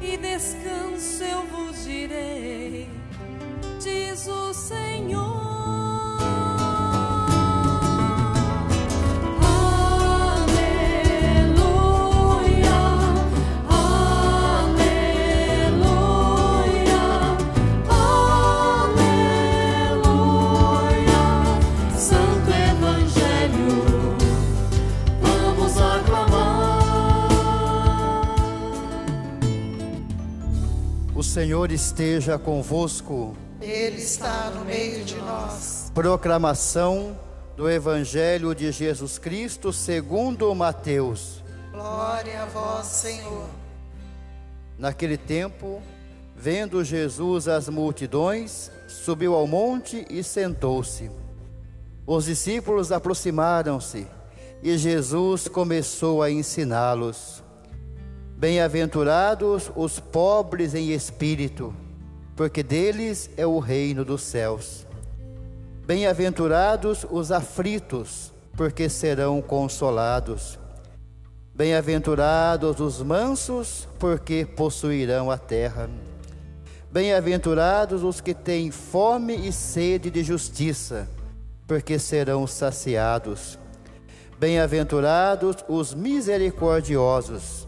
e descanso eu vos direi, diz o Senhor. Senhor esteja convosco. Ele está no meio de nós. Proclamação do Evangelho de Jesus Cristo segundo Mateus. Glória a vós, Senhor. Naquele tempo, vendo Jesus as multidões, subiu ao monte e sentou-se. Os discípulos aproximaram-se e Jesus começou a ensiná-los. Bem-aventurados os pobres em espírito, porque deles é o reino dos céus. Bem-aventurados os aflitos, porque serão consolados. Bem-aventurados os mansos, porque possuirão a terra. Bem-aventurados os que têm fome e sede de justiça, porque serão saciados. Bem-aventurados os misericordiosos,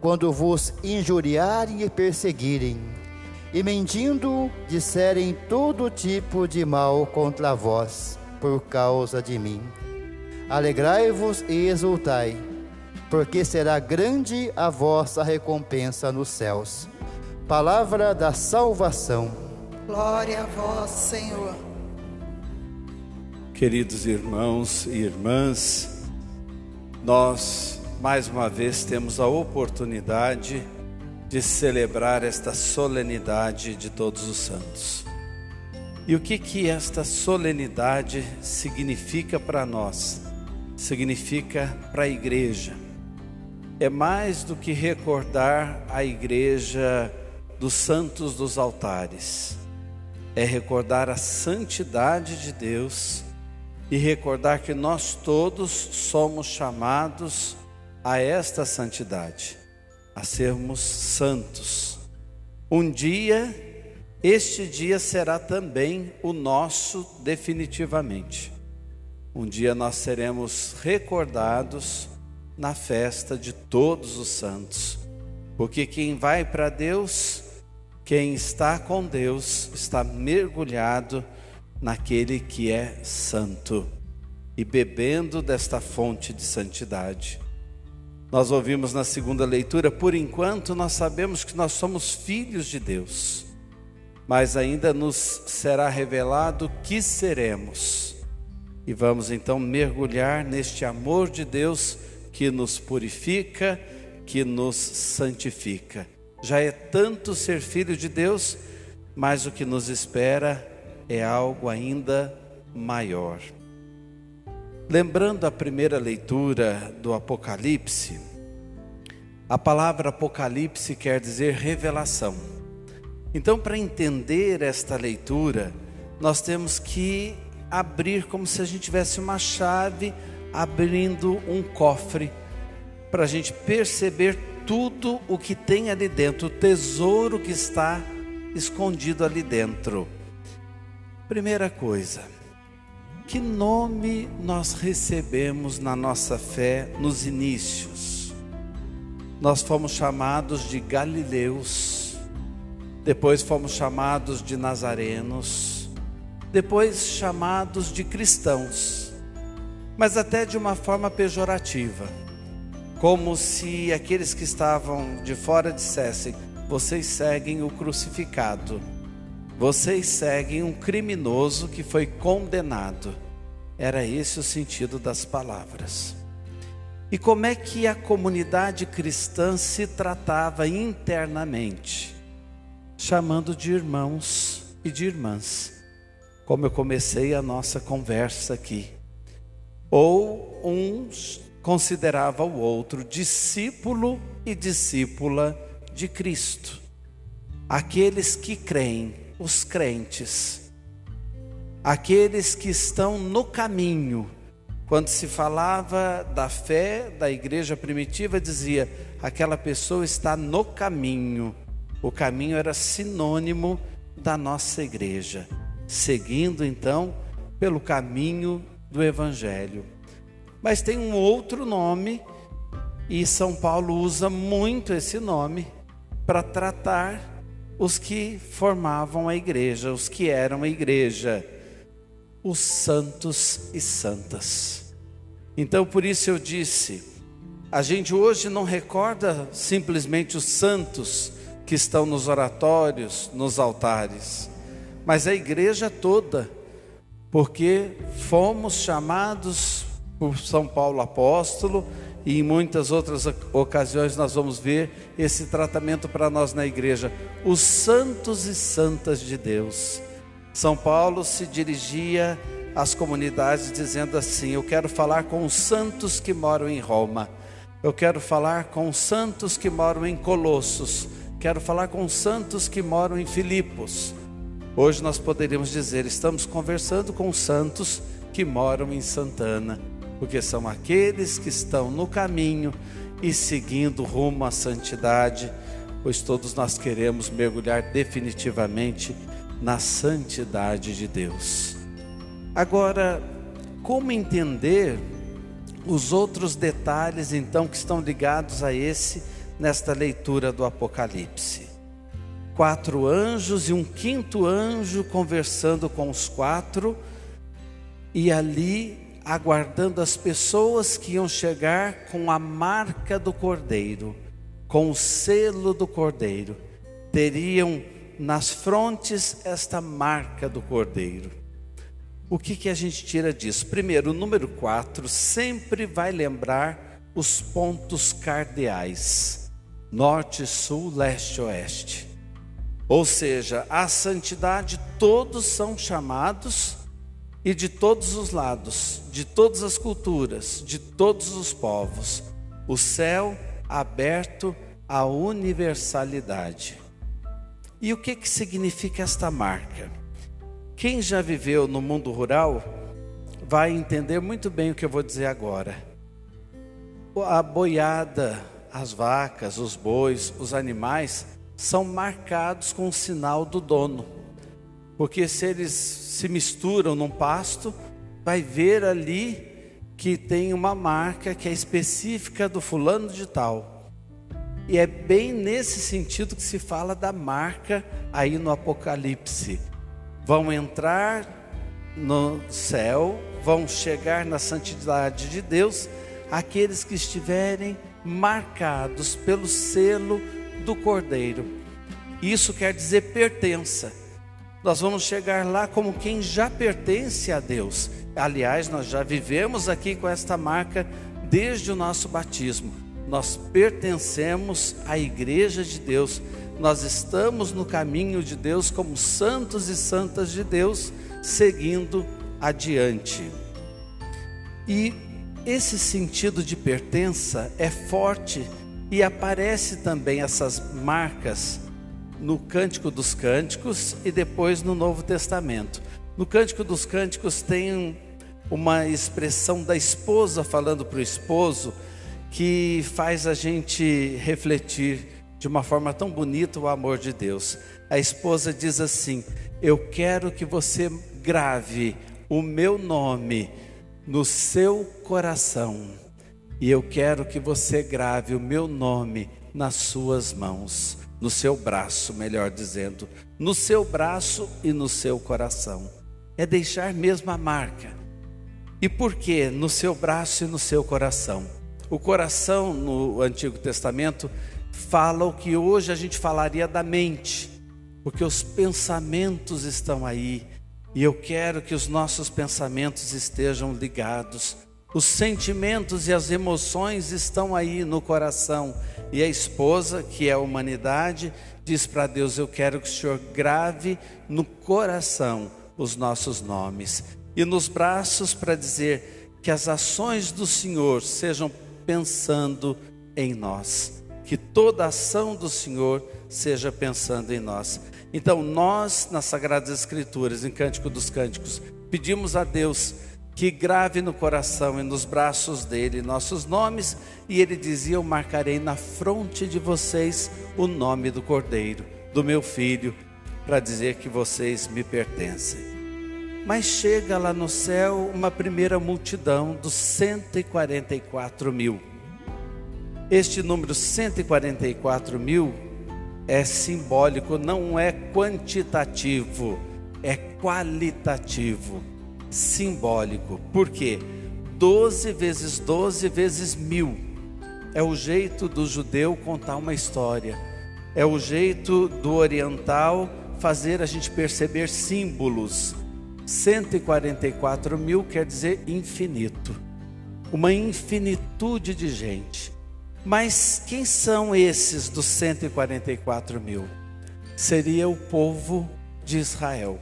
quando vos injuriarem e perseguirem, e mentindo disserem todo tipo de mal contra vós, por causa de mim. Alegrai-vos e exultai, porque será grande a vossa recompensa nos céus. Palavra da salvação. Glória a vós, Senhor. Queridos irmãos e irmãs, nós mais uma vez temos a oportunidade de celebrar esta solenidade de todos os santos. E o que que esta solenidade significa para nós? Significa para a igreja. É mais do que recordar a igreja dos santos dos altares. É recordar a santidade de Deus e recordar que nós todos somos chamados a esta santidade, a sermos santos. Um dia, este dia será também o nosso definitivamente. Um dia nós seremos recordados na festa de todos os santos, porque quem vai para Deus, quem está com Deus, está mergulhado naquele que é santo e bebendo desta fonte de santidade. Nós ouvimos na segunda leitura, por enquanto nós sabemos que nós somos filhos de Deus, mas ainda nos será revelado que seremos. E vamos então mergulhar neste amor de Deus que nos purifica, que nos santifica. Já é tanto ser filho de Deus, mas o que nos espera é algo ainda maior. Lembrando a primeira leitura do Apocalipse, a palavra Apocalipse quer dizer revelação. Então, para entender esta leitura, nós temos que abrir como se a gente tivesse uma chave abrindo um cofre, para a gente perceber tudo o que tem ali dentro, o tesouro que está escondido ali dentro. Primeira coisa, que nome nós recebemos na nossa fé nos inícios? Nós fomos chamados de Galileus, depois fomos chamados de Nazarenos, depois chamados de cristãos, mas até de uma forma pejorativa, como se aqueles que estavam de fora dissessem: vocês seguem o crucificado. Vocês seguem um criminoso que foi condenado. Era esse o sentido das palavras. E como é que a comunidade cristã se tratava internamente? Chamando de irmãos e de irmãs, como eu comecei a nossa conversa aqui. Ou uns considerava o outro discípulo e discípula de Cristo. Aqueles que creem, os crentes, aqueles que estão no caminho. Quando se falava da fé da igreja primitiva, dizia: aquela pessoa está no caminho. O caminho era sinônimo da nossa igreja, seguindo então pelo caminho do Evangelho. Mas tem um outro nome, e São Paulo usa muito esse nome para tratar os que formavam a igreja, os que eram a igreja, os santos e santas. Então, por isso eu disse, a gente hoje não recorda simplesmente os santos que estão nos oratórios, nos altares, mas a igreja toda, porque fomos chamados por São Paulo apóstolo e em muitas outras ocasiões nós vamos ver esse tratamento para nós na igreja, os santos e santas de Deus. São Paulo se dirigia às comunidades dizendo assim: Eu quero falar com os santos que moram em Roma, eu quero falar com os santos que moram em Colossos, quero falar com os santos que moram em Filipos. Hoje nós poderíamos dizer: estamos conversando com os santos que moram em Santana porque são aqueles que estão no caminho e seguindo rumo à santidade, pois todos nós queremos mergulhar definitivamente na santidade de Deus. Agora, como entender os outros detalhes então que estão ligados a esse nesta leitura do Apocalipse? Quatro anjos e um quinto anjo conversando com os quatro, e ali aguardando as pessoas que iam chegar com a marca do Cordeiro, com o selo do Cordeiro. Teriam nas frontes esta marca do Cordeiro. O que, que a gente tira disso? Primeiro, o número 4 sempre vai lembrar os pontos cardeais: norte, sul, leste, oeste. Ou seja, a santidade todos são chamados e de todos os lados, de todas as culturas, de todos os povos, o céu aberto à universalidade. E o que, que significa esta marca? Quem já viveu no mundo rural vai entender muito bem o que eu vou dizer agora. A boiada, as vacas, os bois, os animais são marcados com o sinal do dono. Porque se eles se misturam num pasto, vai ver ali que tem uma marca que é específica do fulano de tal. E é bem nesse sentido que se fala da marca aí no Apocalipse. Vão entrar no céu, vão chegar na santidade de Deus aqueles que estiverem marcados pelo selo do Cordeiro. Isso quer dizer pertença nós vamos chegar lá como quem já pertence a Deus. Aliás, nós já vivemos aqui com esta marca desde o nosso batismo. Nós pertencemos à igreja de Deus. Nós estamos no caminho de Deus como santos e santas de Deus, seguindo adiante. E esse sentido de pertença é forte e aparece também essas marcas no Cântico dos Cânticos e depois no Novo Testamento. No Cântico dos Cânticos tem uma expressão da esposa falando para o esposo que faz a gente refletir de uma forma tão bonita o amor de Deus. A esposa diz assim: Eu quero que você grave o meu nome no seu coração, e eu quero que você grave o meu nome nas suas mãos no seu braço, melhor dizendo, no seu braço e no seu coração. É deixar mesmo a marca. E por que no seu braço e no seu coração? O coração no Antigo Testamento fala o que hoje a gente falaria da mente, porque os pensamentos estão aí, e eu quero que os nossos pensamentos estejam ligados Os sentimentos e as emoções estão aí no coração. E a esposa, que é a humanidade, diz para Deus: Eu quero que o Senhor grave no coração os nossos nomes e nos braços para dizer que as ações do Senhor sejam pensando em nós, que toda ação do Senhor seja pensando em nós. Então, nós, nas Sagradas Escrituras, em Cântico dos Cânticos, pedimos a Deus que grave no coração e nos braços dele nossos nomes, e ele dizia: Eu marcarei na fronte de vocês o nome do Cordeiro, do meu filho, para dizer que vocês me pertencem. Mas chega lá no céu uma primeira multidão dos 144 mil. Este número 144 mil é simbólico, não é quantitativo, é qualitativo, simbólico. Por quê? 12 vezes 12 vezes mil. É o jeito do judeu contar uma história. É o jeito do oriental fazer a gente perceber símbolos. 144 mil quer dizer infinito. Uma infinitude de gente. Mas quem são esses dos 144 mil? Seria o povo de Israel.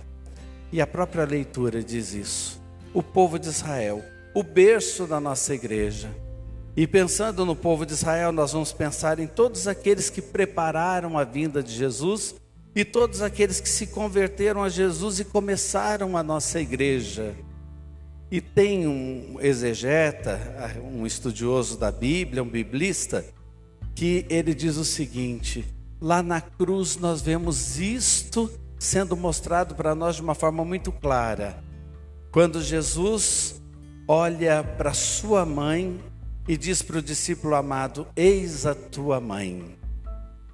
E a própria leitura diz isso. O povo de Israel, o berço da nossa igreja. E pensando no povo de Israel, nós vamos pensar em todos aqueles que prepararam a vinda de Jesus e todos aqueles que se converteram a Jesus e começaram a nossa igreja. E tem um exegeta, um estudioso da Bíblia, um biblista, que ele diz o seguinte: lá na cruz nós vemos isto sendo mostrado para nós de uma forma muito clara. Quando Jesus olha para sua mãe e diz para o discípulo amado: Eis a tua mãe.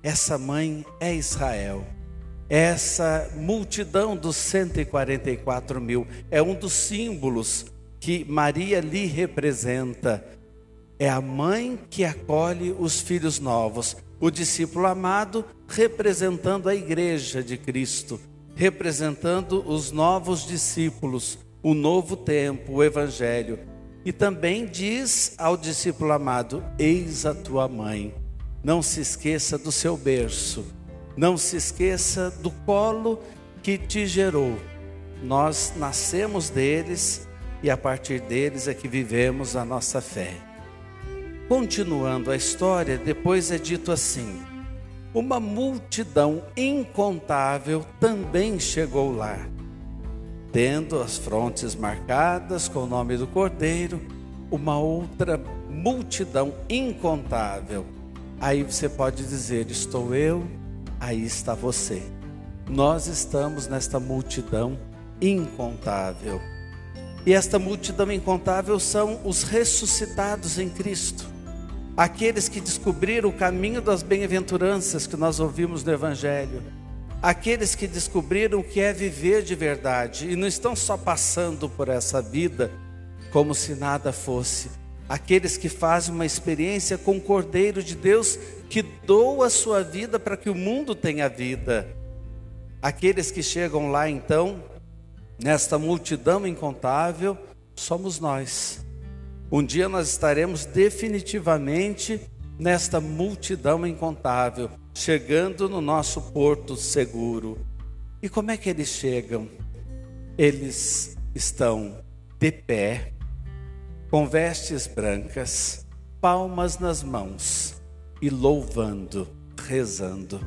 Essa mãe é Israel. Essa multidão dos 144 mil é um dos símbolos que Maria lhe representa. É a mãe que acolhe os filhos novos, o discípulo amado representando a igreja de Cristo, representando os novos discípulos, o novo tempo, o evangelho. E também diz ao discípulo amado: Eis a tua mãe. Não se esqueça do seu berço não se esqueça do colo que te gerou. Nós nascemos deles e a partir deles é que vivemos a nossa fé. Continuando a história, depois é dito assim: uma multidão incontável também chegou lá, tendo as frontes marcadas com o nome do Cordeiro, uma outra multidão incontável. Aí você pode dizer: Estou eu aí está você. Nós estamos nesta multidão incontável. E esta multidão incontável são os ressuscitados em Cristo. Aqueles que descobriram o caminho das bem-aventuranças que nós ouvimos no Evangelho. Aqueles que descobriram o que é viver de verdade e não estão só passando por essa vida como se nada fosse. Aqueles que fazem uma experiência com o Cordeiro de Deus que doa a sua vida para que o mundo tenha vida. Aqueles que chegam lá então, nesta multidão incontável, somos nós. Um dia nós estaremos definitivamente nesta multidão incontável, chegando no nosso porto seguro. E como é que eles chegam? Eles estão de pé, com vestes brancas, palmas nas mãos e louvando, rezando.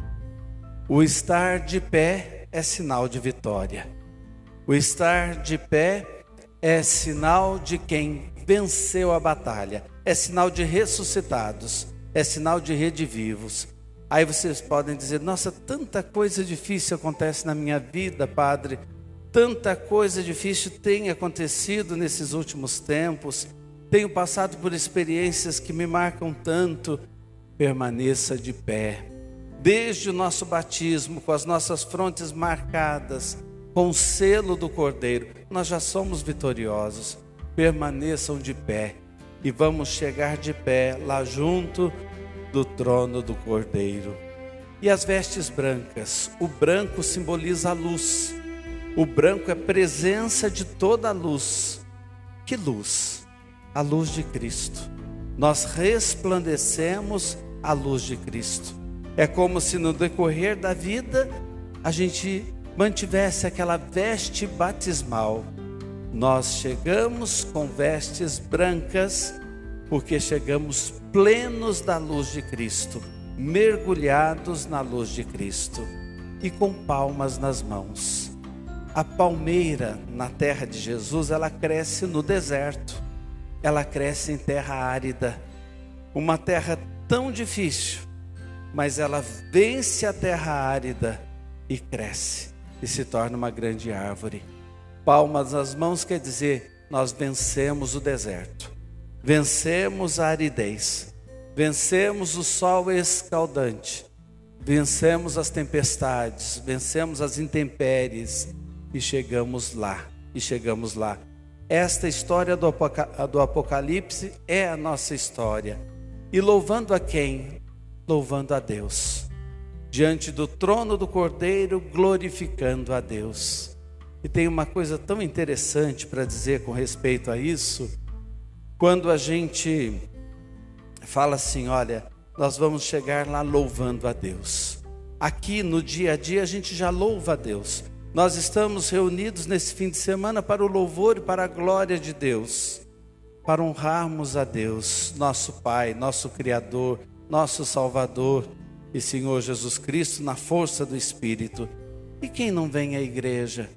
O estar de pé é sinal de vitória. O estar de pé é sinal de quem venceu a batalha, é sinal de ressuscitados, é sinal de redivivos. Aí vocês podem dizer: nossa, tanta coisa difícil acontece na minha vida, Padre, tanta coisa difícil tem acontecido nesses últimos tempos, tenho passado por experiências que me marcam tanto permaneça de pé. Desde o nosso batismo, com as nossas frontes marcadas, com o selo do Cordeiro, nós já somos vitoriosos. Permaneçam de pé e vamos chegar de pé lá junto do trono do Cordeiro. E as vestes brancas, o branco simboliza a luz. O branco é presença de toda a luz. Que luz? a luz de Cristo. Nós resplandecemos a luz de Cristo. É como se no decorrer da vida a gente mantivesse aquela veste batismal. Nós chegamos com vestes brancas porque chegamos plenos da luz de Cristo, mergulhados na luz de Cristo e com palmas nas mãos. A palmeira na terra de Jesus, ela cresce no deserto, ela cresce em terra árida, uma terra tão difícil, mas ela vence a terra árida e cresce e se torna uma grande árvore. Palmas nas mãos quer dizer, nós vencemos o deserto, vencemos a aridez, vencemos o sol escaldante, vencemos as tempestades, vencemos as intempéries e chegamos lá, e chegamos lá. Esta história do Apocalipse é a nossa história. E louvando a quem? Louvando a Deus. Diante do trono do Cordeiro, glorificando a Deus. E tem uma coisa tão interessante para dizer com respeito a isso. Quando a gente fala assim, olha, nós vamos chegar lá louvando a Deus. Aqui no dia a dia a gente já louva a Deus. Nós estamos reunidos nesse fim de semana para o louvor e para a glória de Deus, para honrarmos a Deus, nosso Pai, nosso Criador, nosso Salvador e Senhor Jesus Cristo na força do Espírito. E quem não vem à igreja?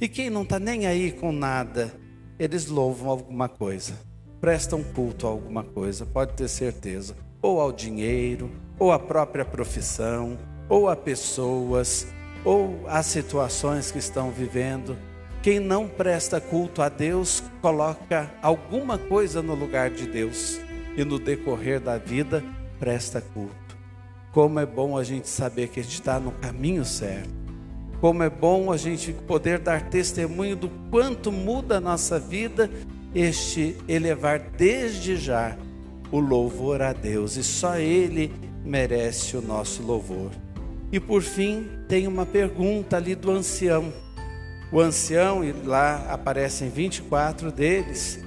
E quem não está nem aí com nada? Eles louvam alguma coisa, prestam culto a alguma coisa, pode ter certeza ou ao dinheiro, ou à própria profissão, ou a pessoas, ou às situações que estão vivendo. Quem não presta culto a Deus, coloca alguma coisa no lugar de Deus e no decorrer da vida presta culto. Como é bom a gente saber que a gente está no caminho certo. Como é bom a gente poder dar testemunho do quanto muda a nossa vida este elevar desde já o louvor a Deus e só Ele merece o nosso louvor. E por fim, tem uma pergunta ali do ancião. O ancião, e lá aparecem 24 deles,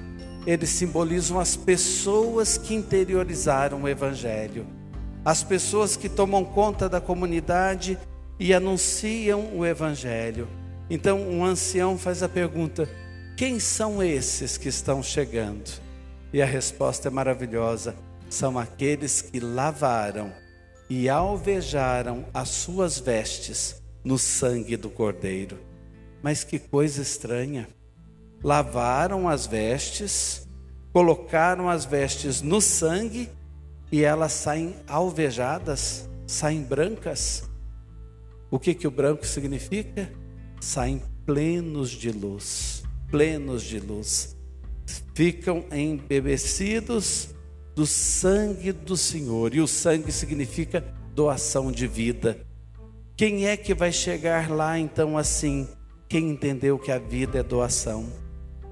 eles simbolizam as pessoas que interiorizaram o Evangelho, as pessoas que tomam conta da comunidade e anunciam o Evangelho. Então, um ancião faz a pergunta: quem são esses que estão chegando? E a resposta é maravilhosa: são aqueles que lavaram e alvejaram as suas vestes no sangue do Cordeiro. Mas que coisa estranha! Lavaram as vestes, colocaram as vestes no sangue e elas saem alvejadas, saem brancas. O que, que o branco significa? Saem plenos de luz, plenos de luz ficam embebecidos do sangue do Senhor. E o sangue significa doação de vida. Quem é que vai chegar lá então assim? Quem entendeu que a vida é doação.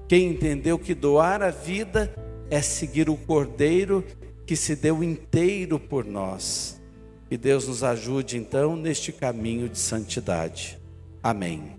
Quem entendeu que doar a vida é seguir o Cordeiro que se deu inteiro por nós. Que Deus nos ajude então neste caminho de santidade. Amém.